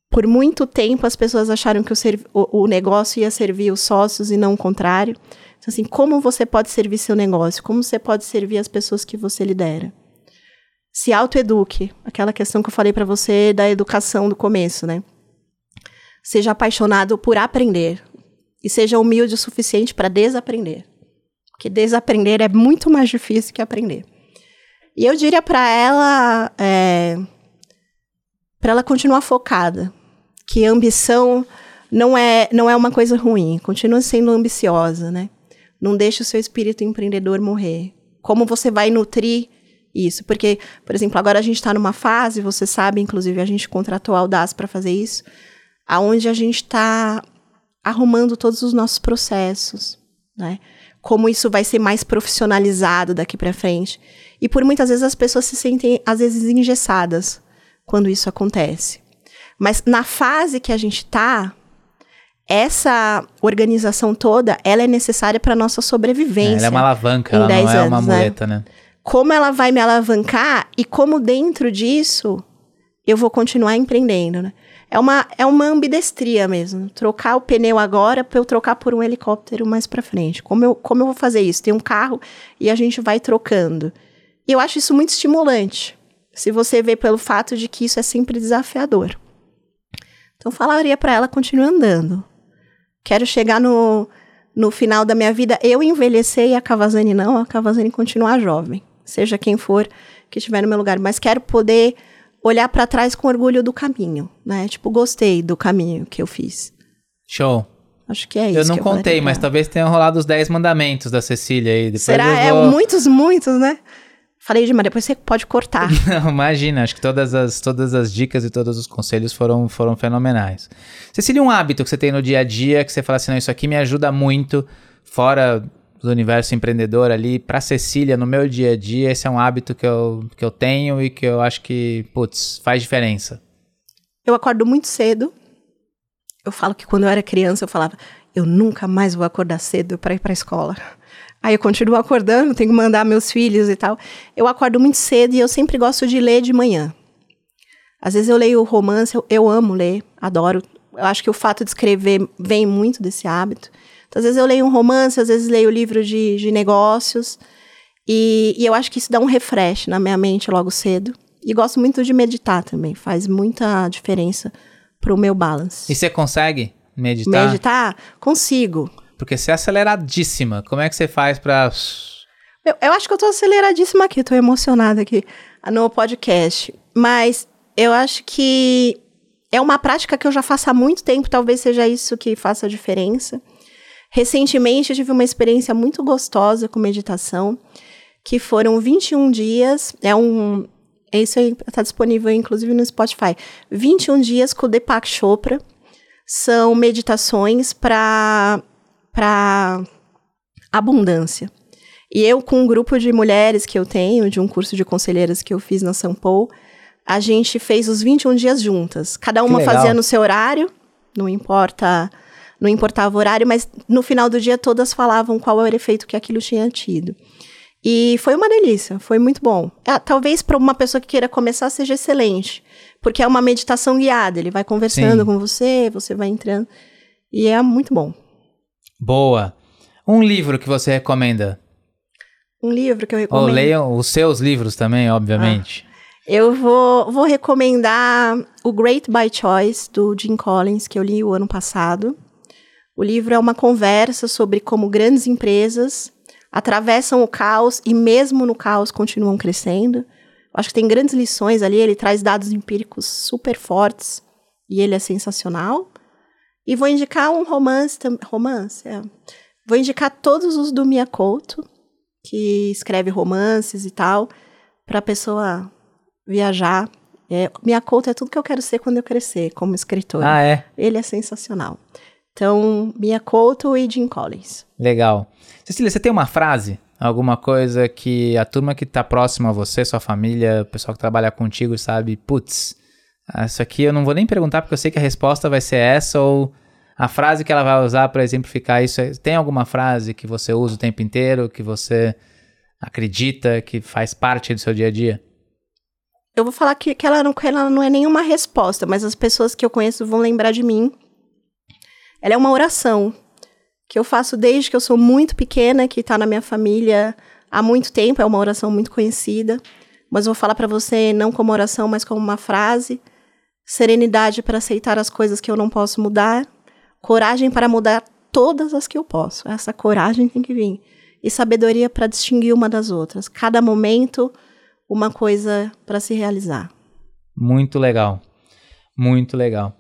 por muito tempo as pessoas acharam que o, o- o negócio ia servir os sócios e não o contrário. Então, assim, como você pode servir seu negócio? Como você pode servir as pessoas que você lidera? Se autoeduque. Aquela questão que eu falei para você da educação do começo, né? Seja apaixonado por aprender. E seja humilde o suficiente para desaprender. Porque desaprender é muito mais difícil que aprender. E eu diria para ela, é, para ela continuar focada, que ambição não é não é uma coisa ruim. Continua sendo ambiciosa, né? Não deixe o seu espírito empreendedor morrer. Como você vai nutrir isso? Porque, por exemplo, agora a gente está numa fase, você sabe, inclusive a gente contratou a Audaz para fazer isso, aonde a gente está arrumando todos os nossos processos, né? Como isso vai ser mais profissionalizado daqui para frente. E por muitas vezes as pessoas se sentem às vezes engessadas quando isso acontece. Mas na fase que a gente está, essa organização toda, ela é necessária para nossa sobrevivência. É, ela é uma alavanca, ela não é anos, uma né? muleta, né? Como ela vai me alavancar e como dentro disso eu vou continuar empreendendo, né? É uma, é uma ambidestria mesmo. Trocar o pneu agora para eu trocar por um helicóptero mais para frente. Como eu, como eu vou fazer isso? Tem um carro e a gente vai trocando. E eu acho isso muito estimulante. Se você vê pelo fato de que isso é sempre desafiador. Então, falaria para ela continue andando. Quero chegar no, no final da minha vida, eu envelhecer e a Cavazani não, a Cavazani continuar jovem. Seja quem for que estiver no meu lugar. Mas quero poder olhar para trás com orgulho do caminho, né? Tipo, gostei do caminho que eu fiz. Show. Acho que é isso. Eu não contei, mas talvez tenham rolado os 10 mandamentos da Cecília aí. Depois Será? É, vou... É, muitos, muitos, né? Falei demais, depois você pode cortar. [LAUGHS] Não, imagina, acho que todas as, todas as dicas e todos os conselhos foram, foram fenomenais. Cecília, um hábito que você tem no dia a dia, que você fala assim, não, isso aqui me ajuda muito, fora do universo empreendedor ali, para Cecília, no meu dia a dia, esse é um hábito que eu, que eu tenho e que eu acho que, putz, faz diferença. Eu acordo muito cedo. Eu falo que quando eu era criança, eu falava, eu nunca mais vou acordar cedo para ir para a escola. Aí eu continuo acordando, tenho que mandar meus filhos e tal. Eu acordo muito cedo e eu sempre gosto de ler de manhã. Às vezes eu leio romance, eu, eu amo ler, adoro. Eu acho que o fato de escrever vem muito desse hábito. Então, às vezes eu leio um romance, às vezes leio livro de, de negócios. E, e eu acho que isso dá um refresh na minha mente logo cedo. E gosto muito de meditar também, faz muita diferença pro meu balance. E você consegue meditar? Meditar? Consigo. Porque você é aceleradíssima. Como é que você faz pra. Eu, eu acho que eu tô aceleradíssima aqui, tô emocionada aqui no podcast. Mas eu acho que é uma prática que eu já faço há muito tempo, talvez seja isso que faça a diferença. Recentemente eu tive uma experiência muito gostosa com meditação, que foram 21 dias, é um isso aí está disponível inclusive no Spotify. 21 dias com o Deepak Chopra. São meditações para para abundância. E eu, com um grupo de mulheres que eu tenho, de um curso de conselheiras que eu fiz na São Paulo, a gente fez os 21 dias juntas. Cada uma fazia no seu horário, não importa não importava o horário, mas no final do dia todas falavam qual era o efeito que aquilo tinha tido. E foi uma delícia, foi muito bom. É, talvez para uma pessoa que queira começar seja excelente, porque é uma meditação guiada, ele vai conversando Sim. com você, você vai entrando, e é muito bom. Boa. Um livro que você recomenda? Um livro que eu recomendo. Ou leiam os seus livros também, obviamente. Ah. Eu vou, vou recomendar o Great by Choice, do Jim Collins, que eu li o ano passado. O livro é uma conversa sobre como grandes empresas atravessam o caos e, mesmo no caos, continuam crescendo. Acho que tem grandes lições ali. Ele traz dados empíricos super fortes e ele é sensacional. E vou indicar um romance, romance, é. Vou indicar todos os do Mia Couto, que escreve romances e tal, para a pessoa viajar. É, Mia Couto é tudo que eu quero ser quando eu crescer, como escritora. Ah, é? Ele é sensacional. Então, Mia Couto e Jim Collins. Legal. Cecília, você tem uma frase? Alguma coisa que a turma que está próxima a você, sua família, o pessoal que trabalha contigo sabe, putz, isso aqui eu não vou nem perguntar porque eu sei que a resposta vai ser essa ou a frase que ela vai usar para exemplificar isso. É, tem alguma frase que você usa o tempo inteiro, que você acredita, que faz parte do seu dia a dia? Eu vou falar que, que, ela, não, que ela não é nenhuma resposta, mas as pessoas que eu conheço vão lembrar de mim ela é uma oração que eu faço desde que eu sou muito pequena, que está na minha família há muito tempo, é uma oração muito conhecida. Mas vou falar para você não como oração, mas como uma frase. Serenidade para aceitar as coisas que eu não posso mudar. Coragem para mudar todas as que eu posso. Essa coragem tem que vir. E sabedoria para distinguir uma das outras. Cada momento, uma coisa para se realizar. Muito legal. Muito legal.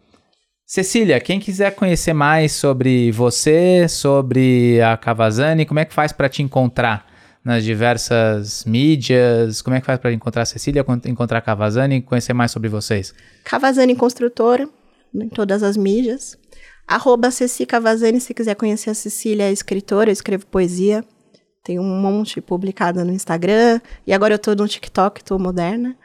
Cecília, quem quiser conhecer mais sobre você, sobre a Cavazani, como é que faz para te encontrar nas diversas mídias? Como é que faz para encontrar a Cecília, encontrar a Cavazani conhecer mais sobre vocês? Cavazani Construtora, em todas as mídias. Arroba Ceci Cavazani, se quiser conhecer a Cecília, é escritora, eu escrevo poesia. Tem um monte publicado no Instagram. E agora eu tô no TikTok, tô moderna.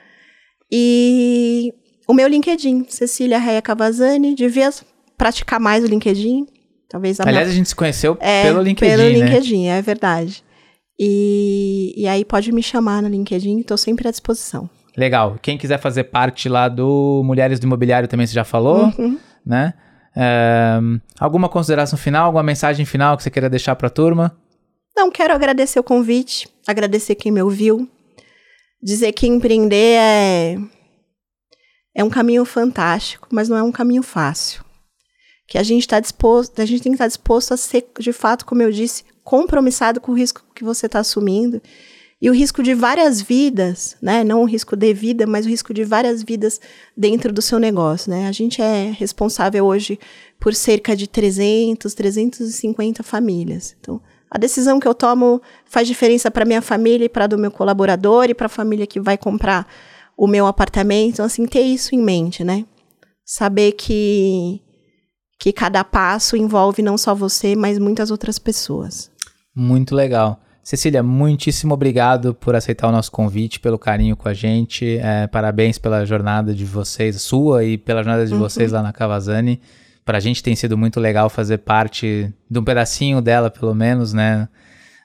E o meu LinkedIn, Cecília Reia Cavazani. Devia praticar mais o LinkedIn. Talvez a Aliás, minha... a gente se conheceu é, pelo LinkedIn, Pelo né? LinkedIn, é verdade. E, e aí pode me chamar no LinkedIn, estou sempre à disposição. Legal. Quem quiser fazer parte lá do Mulheres do Imobiliário também você já falou, Uhum. né? É, alguma consideração final, alguma mensagem final que você queira deixar para a turma? Não, quero agradecer o convite, agradecer quem me ouviu, dizer que empreender é, é um caminho fantástico, mas não é um caminho fácil. Que a gente está disposto, a gente tem que estar disposto a ser, de fato, como eu disse, compromissado com o risco que você está assumindo. E o risco de várias vidas, né? Não o risco de vida, mas o risco de várias vidas dentro do seu negócio, né? A gente é responsável hoje por cerca de 300, 350 famílias. Então, a decisão que eu tomo faz diferença para minha família e para do meu colaborador e para a família que vai comprar o meu apartamento. Então, assim, ter isso em mente, né? Saber que que cada passo envolve não só você, mas muitas outras pessoas. Muito legal. Cecília, muitíssimo obrigado por aceitar o nosso convite, pelo carinho com a gente. É, parabéns pela jornada de vocês, sua e pela jornada de uhum. vocês lá na Cavazani. Para a gente tem sido muito legal fazer parte de um pedacinho dela, pelo menos, né?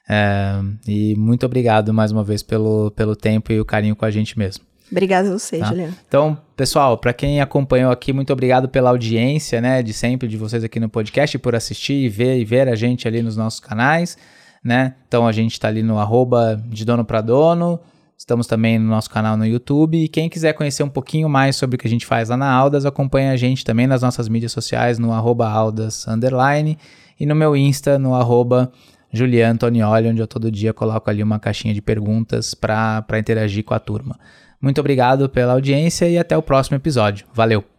É, e muito obrigado mais uma vez pelo, pelo tempo e o carinho com a gente mesmo. Obrigada a você, tá? Juliana. Então, pessoal, para quem acompanhou aqui, muito obrigado pela audiência, né, de sempre de vocês aqui no podcast, por assistir e ver e ver a gente ali nos nossos canais, né? Então a gente está ali no arroba de dono para dono, estamos também no nosso canal no YouTube. E quem quiser conhecer um pouquinho mais sobre o que a gente faz lá na Aldas, acompanha a gente também nas nossas mídias sociais, no arroba Aldas underline, e no meu Insta, no arroba Julian onde eu todo dia coloco ali uma caixinha de perguntas para interagir com a turma. Muito obrigado pela audiência e até o próximo episódio. Valeu!